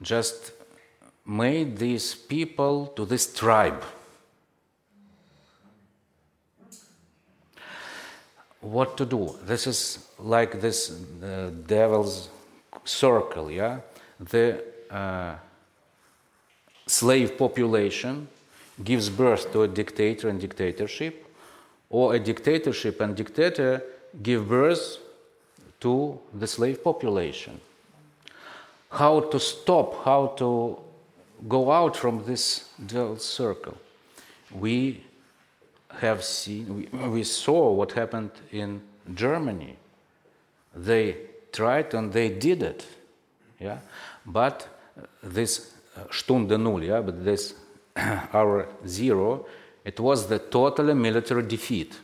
S5: just made these people to this tribe. What to do? This is like this uh, devil's circle, yeah? The uh, slave population gives birth to a dictator and dictatorship, or a dictatorship and dictator give birth to the slave population how to stop, how to go out from this dual circle. We have seen, we, we saw what happened in Germany. They tried and they did it, yeah. But this uh, Stunde Null, yeah, but this hour zero, it was the total military defeat.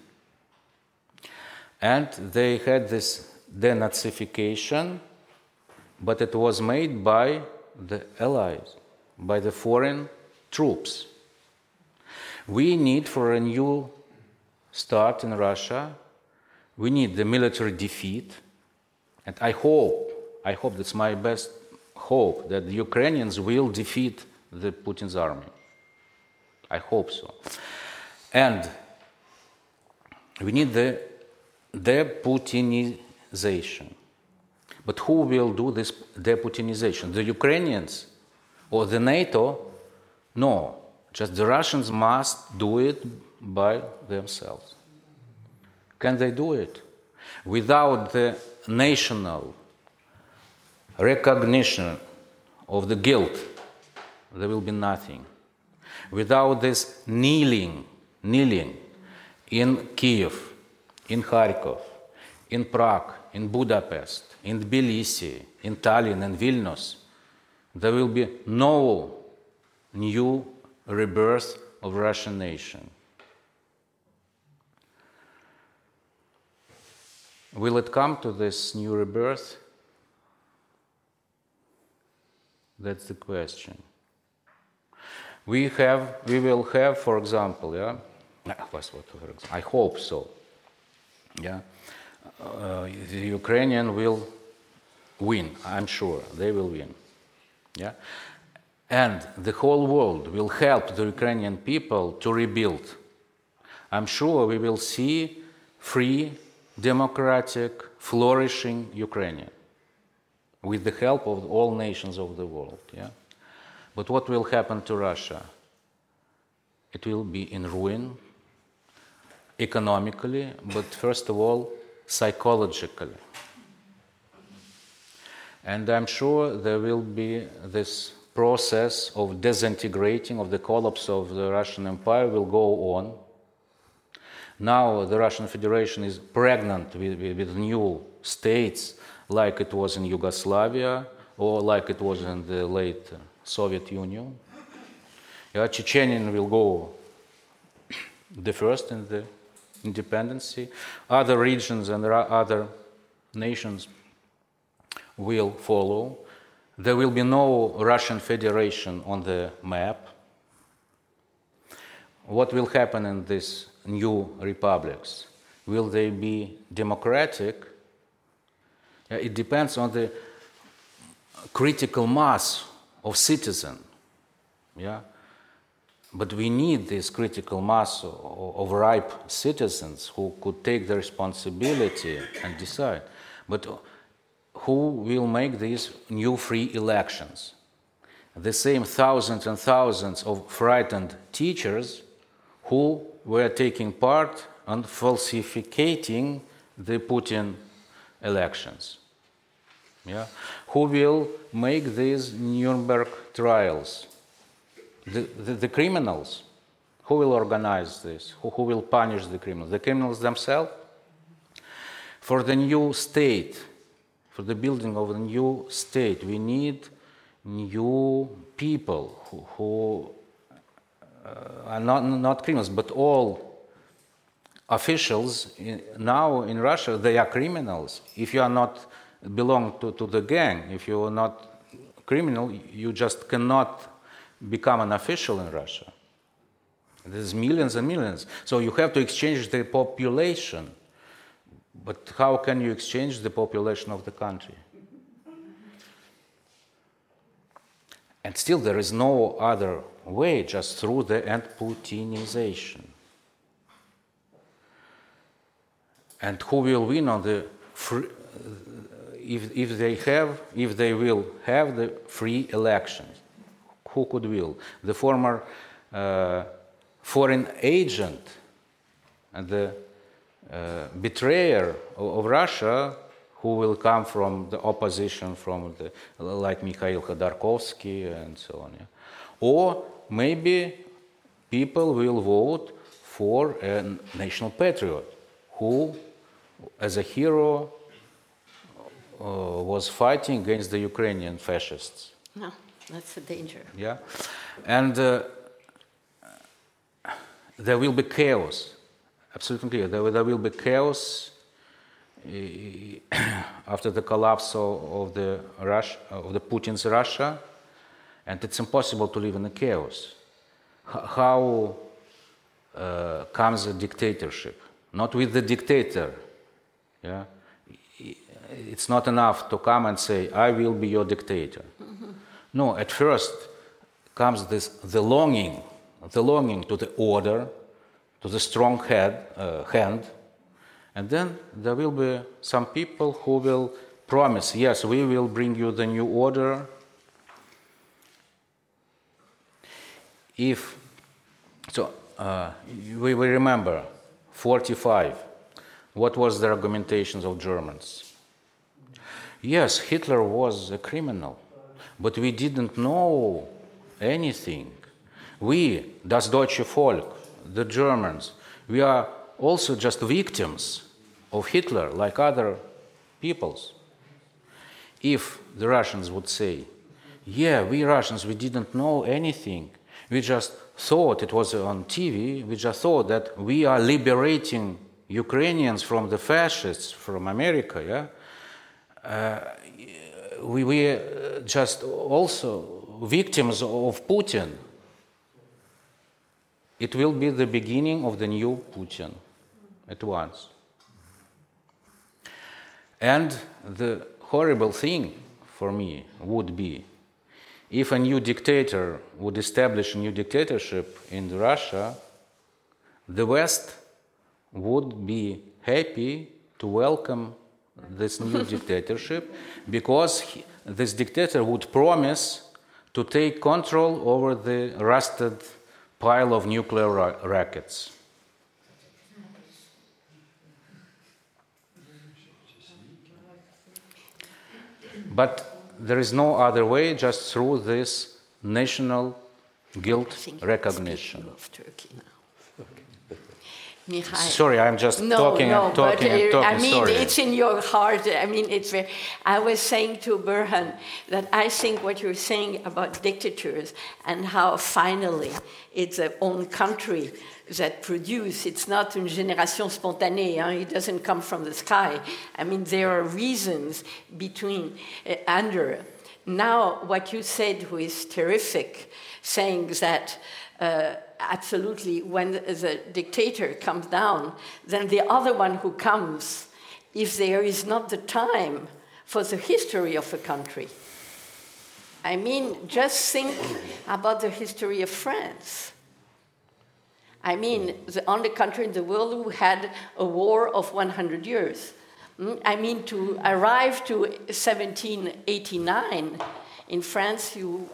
S5: And they had this denazification but it was made by the Allies, by the foreign troops. We need for a new start in Russia, we need the military defeat, and I hope, I hope that's my best hope, that the Ukrainians will defeat the Putin's army. I hope so. And we need the deputinization. But who will do this deputinization? The Ukrainians or the NATO? No, just the Russians must do it by themselves. Can they do it? Without the national recognition of the guilt, there will be nothing. Without this kneeling, kneeling in Kiev, in Kharkov, in Prague, in Budapest, in Tbilisi, in Tallinn, and Vilnius, there will be no new rebirth of Russian nation. Will it come to this new rebirth? That's the question. We have, we will have, for example, yeah, I hope so. Yeah, uh, the Ukrainian will win. I'm sure they will win. Yeah, and the whole world will help the Ukrainian people to rebuild. I'm sure we will see free, democratic, flourishing Ukraine with the help of all nations of the world. Yeah? But what will happen to Russia? It will be in ruin economically, but first of all, psychologically. And I'm sure there will be this process of disintegrating, of the collapse of the Russian Empire will go on. Now the Russian Federation is pregnant with, with, with new states, like it was in Yugoslavia or like it was in the late Soviet Union. Yeah, Chechenian will go the first in the independence. Other regions and other nations will follow. There will be no Russian Federation on the map. What will happen in these new republics? Will they be democratic? It depends on the critical mass of citizen. Yeah? But we need this critical mass of ripe citizens who could take the responsibility and decide. But who will make these new free elections. The same thousands and thousands of frightened teachers who were taking part and falsificating the Putin elections. Yeah? Who will make these Nuremberg trials? The, the, the criminals. Who will organize this? Who, who will punish the criminals? The criminals themselves? For the new state, for the building of a new state, we need new people who, who uh, are not, not criminals, but all officials in, now in Russia, they are criminals. If you are not belong to, to the gang, if you are not criminal, you just cannot become an official in Russia. There's millions and millions. So you have to exchange the population but how can you exchange the population of the country? And still, there is no other way just through the end Putinization. And who will win on the free, if, if they have if they will have the free elections? Who could will? The former uh, foreign agent and the uh, betrayer of, of, Russia who will come from the opposition, from the, like Mikhail Khodorkovsky and so on. Yeah? Or maybe people will vote for a national patriot who, as a hero, was fighting against the Ukrainian fascists.
S3: No, that's a danger.
S5: Yeah, and uh, there will be chaos absolutely clear. There, there will be chaos after the collapse of, the Russia, of the Putin's Russia, and it's impossible to live in a chaos. H- how uh, comes a dictatorship? Not with the dictator. Yeah, it's not enough to come and say, "I will be your dictator." Mm-hmm. No, at first comes this the longing, the longing to the order, to the strong head, uh, hand, and then there will be some people who will promise, yes, we will bring you the new order. If, so uh, we, we remember 45, what was the argumentations of Germans? Yes, Hitler was a criminal, but we didn't know anything. We, das deutsche Volk, the Germans, we are also just victims of Hitler like other peoples. If the Russians would say, yeah, we Russians, we didn't know anything, we just thought it was on TV, we just thought that we are liberating Ukrainians from the fascists from America, yeah? Uh, we were just also victims of Putin. It will be the beginning of the new Putin at once. And the horrible thing for me would be if a new dictator would establish a new dictatorship in Russia, the West would be happy to welcome this new dictatorship because he, this dictator would promise to take control over the rusted pile of nuclear ra- rackets. But there is no other way just through this national guilt recognition.
S3: Of Turkey now.
S5: Sorry, I'm just
S3: no,
S5: talking
S3: no,
S5: and talking
S3: but, uh,
S5: and talking.
S3: I mean,
S5: Sorry.
S3: it's in your heart. I mean, it's very. I was saying to Burhan that I think what you're saying about dictatures and how finally it's a own country that produce. It's not une génération spontanée. Hein? It doesn't come from the sky. I mean, there are reasons between uh, under. Now, what you said was terrific, saying that. Uh, absolutely, when the dictator comes down, then the other one who comes, if there is not the time for the history of a country. I mean, just think about the history of France. I mean, the only country in the world who had a war of 100 years. Mm, I mean, to arrive to 1789 in France, you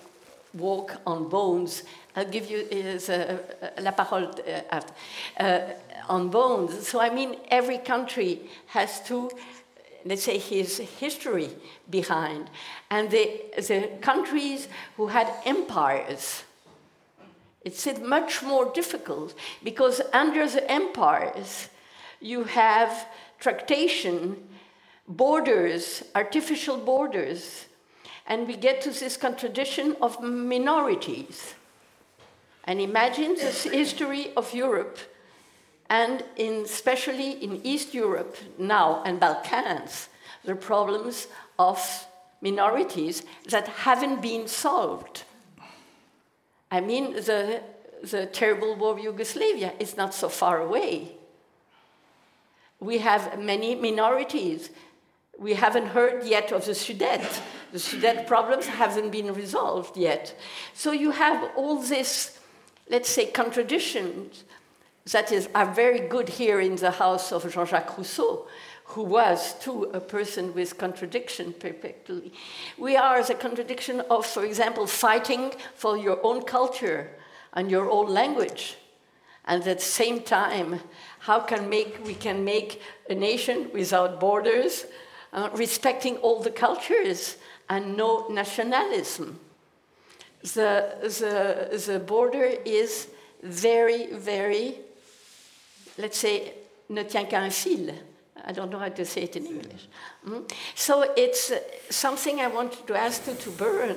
S3: walk on bones I'll give you uh, uh, la parole after. Uh, on bones. So, I mean, every country has to, let's say, his history behind. And the, the countries who had empires, it's much more difficult because under the empires, you have tractation, borders, artificial borders, and we get to this contradiction of minorities. And imagine the history of Europe, and in, especially in East Europe now and Balkans, the problems of minorities that haven't been solved. I mean, the, the terrible war of Yugoslavia is not so far away. We have many minorities. We haven't heard yet of the Sudet. The Sudet problems haven't been resolved yet. So you have all this let's say, contradictions that is, are very good here in the house of Jean Jacques Rousseau, who was, too, a person with contradiction perpetually. We are the contradiction of, for example, fighting for your own culture and your own language. And at the same time, how can make, we can make a nation without borders, uh, respecting all the cultures and no nationalism the, the, the border is very, very, let's say, ne tient qu'à un fil. I don't know how to say it in English. Mm? So it's uh, something I wanted to ask you to Burhan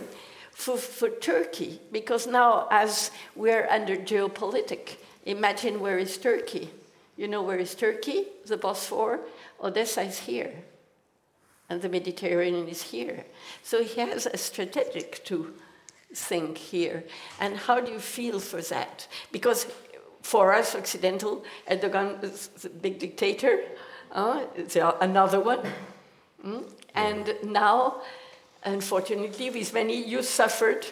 S3: for, for Turkey, because now, as we're under geopolitics, imagine where is Turkey? You know where is Turkey? The Bosphore? Odessa is here. And the Mediterranean is here. So he has a strategic to think here? And how do you feel for that? Because for us, Occidental, Erdogan is a big dictator, uh, another one. Mm? And now, unfortunately, with many, you suffered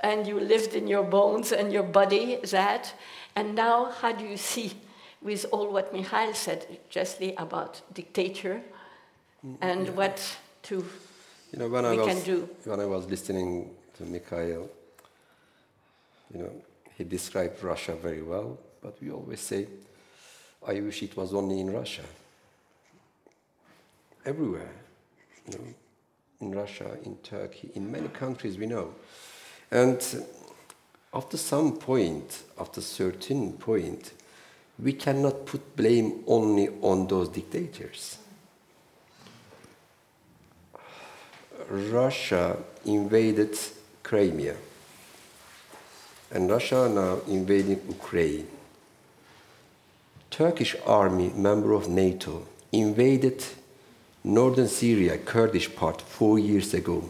S3: and you lived in your bones and your body that. And now, how do you see, with all what Mikhail said justly about dictator and what to
S4: You know, when I
S3: we
S4: was
S3: can do.
S4: when I was listening to Mikhail, you know, he described Russia very well, but we always say, I wish it was only in Russia. Everywhere, you know, in Russia, in Turkey, in many countries we know. And after some point, after certain point, we cannot put blame only on those dictators. Russia invaded Crimea, and Russia now invading Ukraine. Turkish army, member of NATO, invaded northern Syria, Kurdish part, four years ago,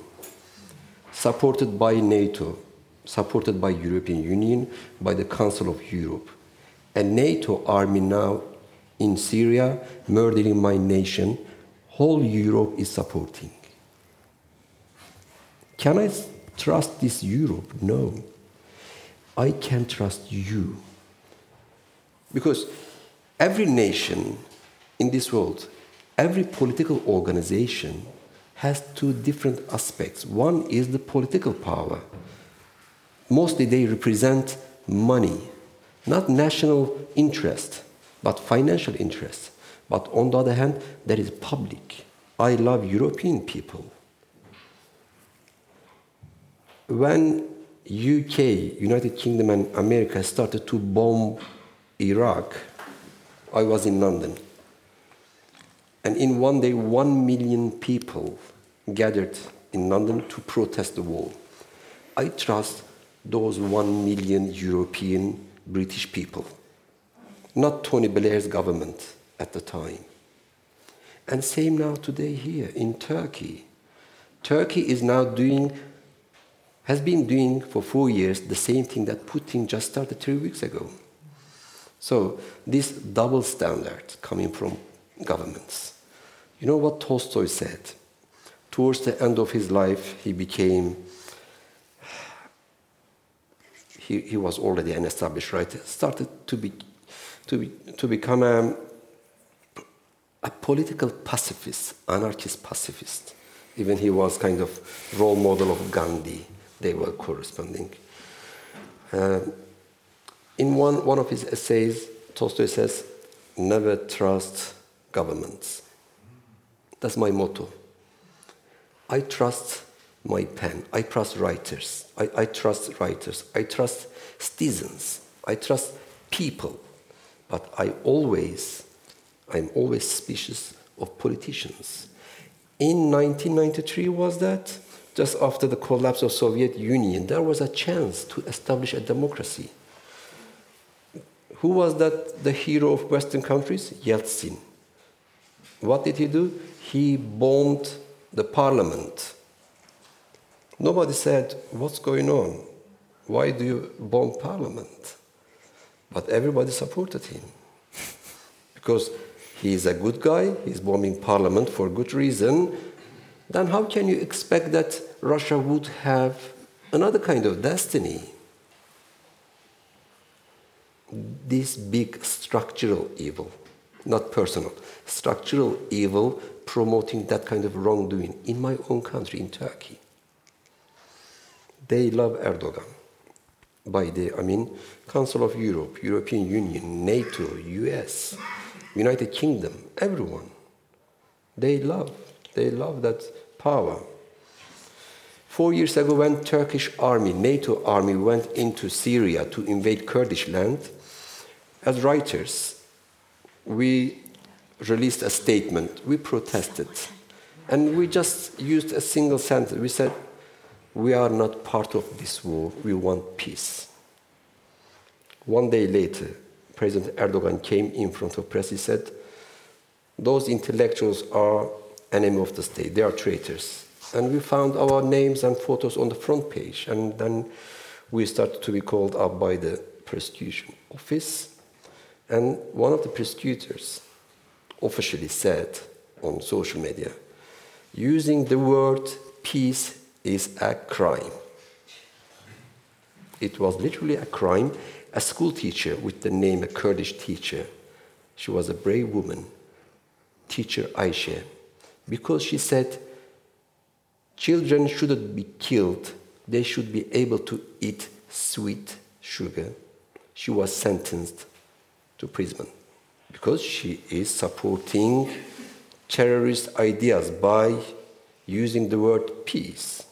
S4: supported by NATO, supported by European Union, by the Council of Europe. A NATO army now in Syria, murdering my nation, whole Europe is supporting. Can I trust this Europe? No. I can trust you. Because every nation in this world, every political organization has two different aspects. One is the political power. Mostly they represent money, not national interest, but financial interest. But on the other hand, there is public. I love European people when UK, United Kingdom, and America started to bomb Iraq, I was in London. And in one day, one million people gathered in London to protest the war. I trust those one million European British people, not Tony Blair's government at the time. And same now today here in Turkey. Turkey is now doing has been doing for four years the same thing that Putin just started three weeks ago. So, this double standard coming from governments. You know what Tolstoy said? Towards the end of his life, he became, he, he was already an established writer, started to, be, to, be, to become a, a political pacifist, anarchist pacifist. Even he was kind of role model of Gandhi they were corresponding. Uh, in one, one of his essays, Tolstoy says, Never trust governments. That's my motto. I trust my pen. I trust writers. I, I trust writers. I trust citizens. I trust people. But I always, I'm always suspicious of politicians. In 1993 was that just after the collapse of Soviet Union, there was a chance to establish a democracy. Who was that the hero of Western countries? Yeltsin. What did he do? He bombed the parliament. Nobody said, What's going on? Why do you bomb parliament? But everybody supported him. because he is a good guy, he's bombing parliament for good reason, then how can you expect that Russia would have another kind of destiny? This big structural evil, not personal, structural evil promoting that kind of wrongdoing in my own country, in Turkey. They love Erdogan. By the, I mean, Council of Europe, European Union, NATO, US, United Kingdom, everyone. They love they love that power. Four years ago, when Turkish army, NATO army, went into Syria to invade Kurdish land, as writers, we released a statement. We protested. And we just used a single sentence. We said, We are not part of this war. We want peace. One day later, President Erdogan came in front of press. He said, Those intellectuals are enemy of the state. They are traitors. And we found our names and photos on the front page. And then we started to be called up by the prosecution office. And one of the prosecutors officially said on social media using the word peace is a crime. It was literally a crime. A school teacher with the name a Kurdish teacher, she was a brave woman, teacher Aisha, because she said, Children shouldn't be killed, they should be able to eat sweet sugar. She was sentenced to prison because she is supporting terrorist ideas by using the word peace.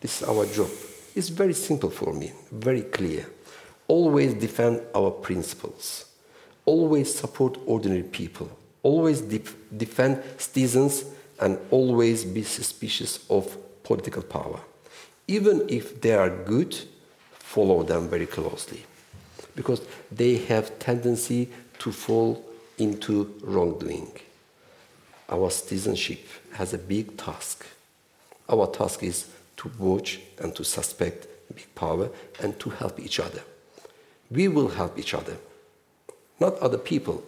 S4: This is our job. It's very simple for me, very clear. Always defend our principles. Always support ordinary people. Always def- defend citizens and always be suspicious of political power. Even if they are good, follow them very closely because they have tendency to fall into wrongdoing. Our citizenship has a big task. Our task is to watch and to suspect big power and to help each other. We will help each other, not other people.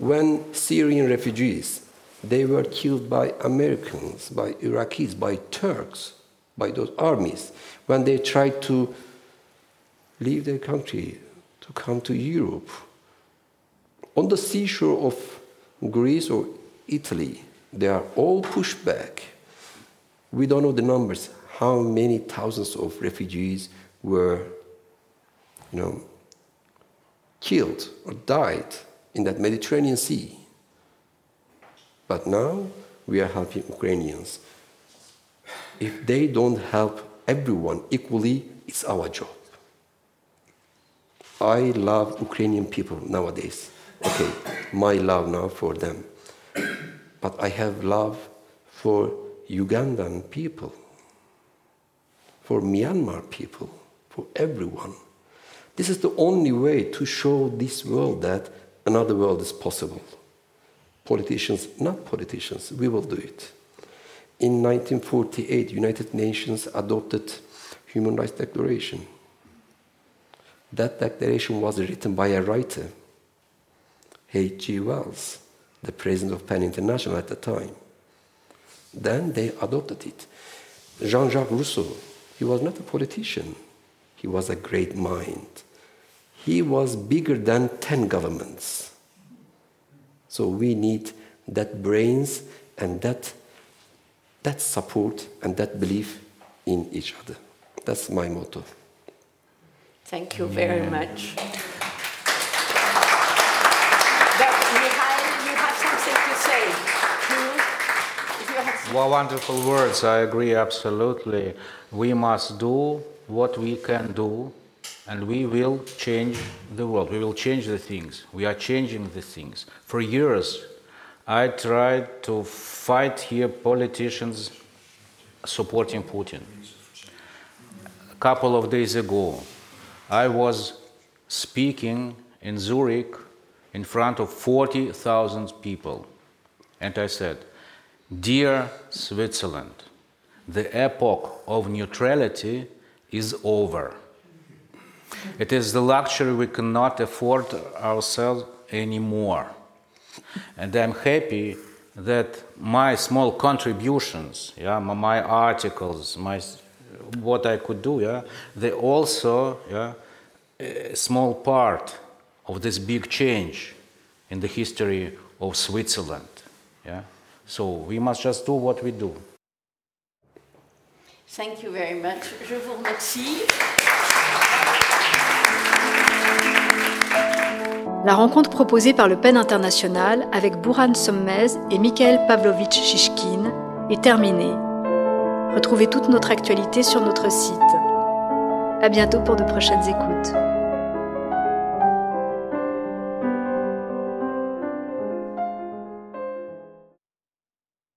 S4: When Syrian refugees, they were killed by Americans, by Iraqis, by Turks, by those armies, when they tried to leave their country to come to Europe. On the seashore of Greece or Italy, they are all pushed back. We don't know the numbers, how many thousands of refugees were you know, killed or died in that Mediterranean Sea. But now we are helping Ukrainians. If they don't help everyone equally, it's our job. I love Ukrainian people nowadays. Okay, my love now for them. But I have love for Ugandan people for Myanmar people, for everyone. This is the only way to show this world that another world is possible. Politicians, not politicians, we will do it. In 1948, United Nations adopted Human Rights Declaration. That declaration was written by a writer, H.G. Wells, the president of PEN International at the time. Then they adopted it. Jean-Jacques Rousseau, he was not a politician, he was a great mind. He was bigger than 10 governments. So we need that brains and that, that support and that belief in each other. That's my motto.
S3: Thank you very much.
S5: Well, wonderful words. I agree absolutely. We must do what we can do, and we will change the world. We will change the things. We are changing the things. For years, I tried to fight here politicians supporting Putin. A couple of days ago, I was speaking in Zurich in front of 40,000 people, and I said, Dear Switzerland, the epoch of neutrality is over. It is the luxury we cannot afford ourselves anymore. And I'm happy that my small contributions, yeah, my articles, my what I could do, yeah, they also, yeah, a small part of this big change in the history of Switzerland, yeah. So we must just do what we do.
S3: Thank you very much. Je vous remercie.
S2: La rencontre proposée par le PEN International avec Buran Sommez et Mikhail Pavlovitch Shishkin est terminée. Retrouvez toute notre actualité sur notre site. À bientôt pour de prochaines écoutes.